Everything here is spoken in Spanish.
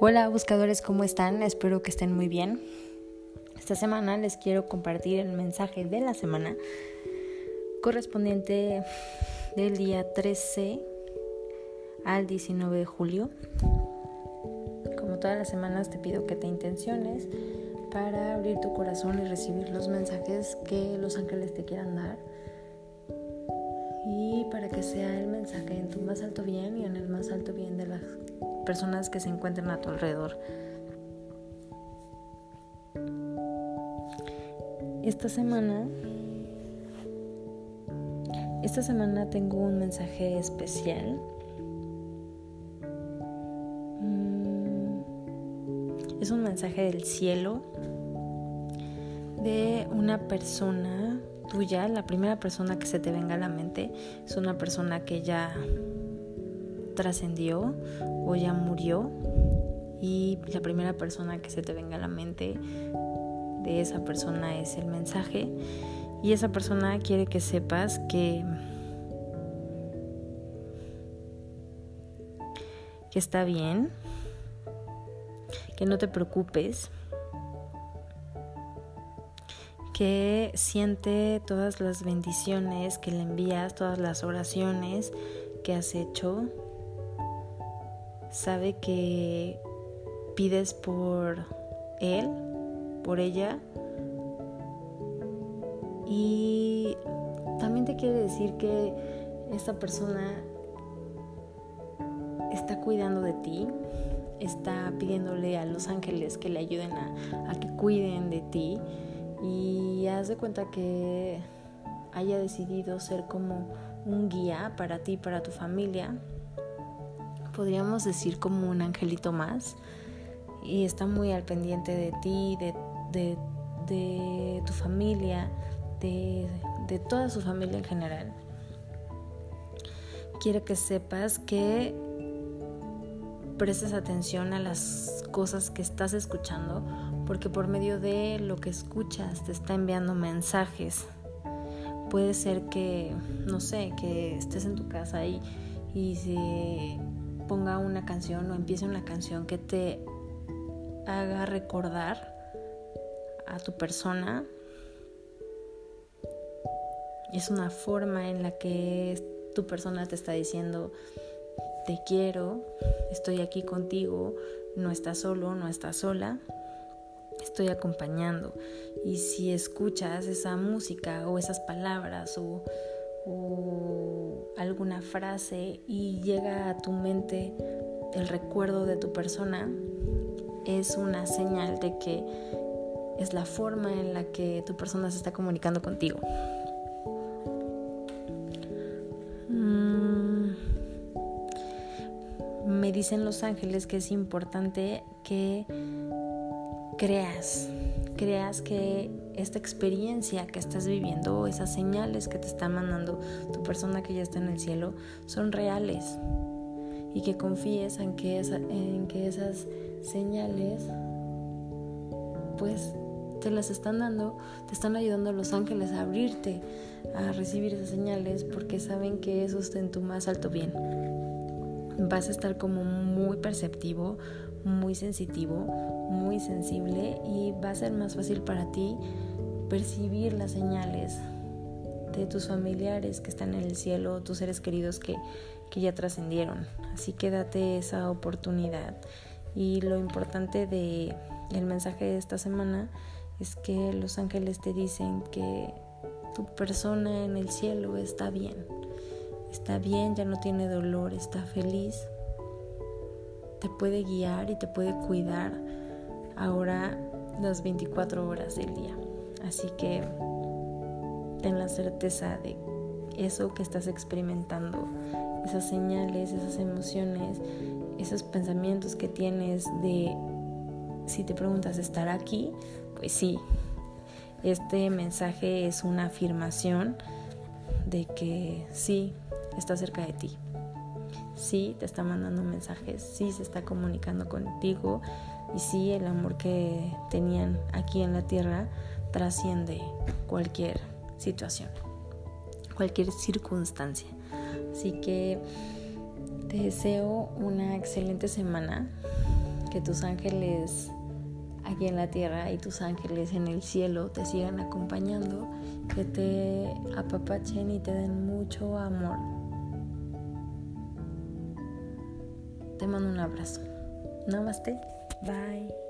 Hola buscadores, ¿cómo están? Espero que estén muy bien. Esta semana les quiero compartir el mensaje de la semana correspondiente del día 13 al 19 de julio. Como todas las semanas te pido que te intenciones para abrir tu corazón y recibir los mensajes que los ángeles te quieran dar y para que sea el mensaje en tu más alto bien y en el más alto bien de las personas que se encuentren a tu alrededor. Esta semana, esta semana tengo un mensaje especial. Mm, es un mensaje del cielo de una persona tuya, la primera persona que se te venga a la mente es una persona que ya trascendió o ya murió y la primera persona que se te venga a la mente de esa persona es el mensaje. Y esa persona quiere que sepas que que está bien, que no te preocupes, que siente todas las bendiciones que le envías, todas las oraciones que has hecho, sabe que pides por él, por ella. Y también te quiere decir que esta persona está cuidando de ti, está pidiéndole a los ángeles que le ayuden a, que cuiden de ti y haz de cuenta que haya decidido ser como un guía para ti, para tu familia podríamos decir como un angelito más y está muy al pendiente de ti, de, tu familia, de, de toda su familia en general. Quiero que sepas que prestes atención a las cosas que estás escuchando, porque por medio de lo que escuchas te está enviando mensajes. Puede ser que, no sé, que estés en tu casa y, y se ponga una canción o empiece una canción que te haga recordar a tu persona. Es una forma en la que tu persona te está diciendo, te quiero, estoy aquí contigo, no estás solo, no estás sola, estoy acompañando. Y si escuchas esa música o esas palabras o o alguna frase y llega a tu mente el recuerdo de tu persona, es una señal de que es la forma en la que tu persona se está comunicando contigo. Mm, me dicen los ángeles que es importante que creas creas que esta experiencia que estás viviendo, esas señales que te está mandando tu persona que ya está en el cielo, son reales. Y que confíes en que, en que esas señales, pues te las están dando, te están ayudando los ángeles a abrirte, a recibir esas señales, porque saben que eso está en tu más alto bien. Vas a estar como muy perceptivo, muy sensitivo, muy sensible y va a ser más fácil para ti percibir las señales de tus familiares que están en el cielo, tus seres queridos que, que ya trascendieron. Así que date esa oportunidad. Y lo importante de mensaje de esta semana es que los ángeles te dicen que tu persona en el cielo está bien. Está bien, ya no tiene dolor, está feliz. Te puede guiar y te puede cuidar ahora las 24 horas del día. Así que ten la certeza de eso que estás experimentando, esas señales, esas emociones, esos pensamientos que tienes de, si te preguntas, ¿estar aquí? Pues sí, este mensaje es una afirmación de que sí, está cerca de ti. Sí, te está mandando mensajes, sí se está comunicando contigo, y sí, el amor que tenían aquí en la tierra trasciende cualquier situación, cualquier circunstancia. Así que te deseo una excelente semana. que tus ángeles aquí en la tierra y tus ángeles en el cielo te sigan acompañando, que te apapachen y te den mucho amor. Te mando un abrazo. Namaste. Bye.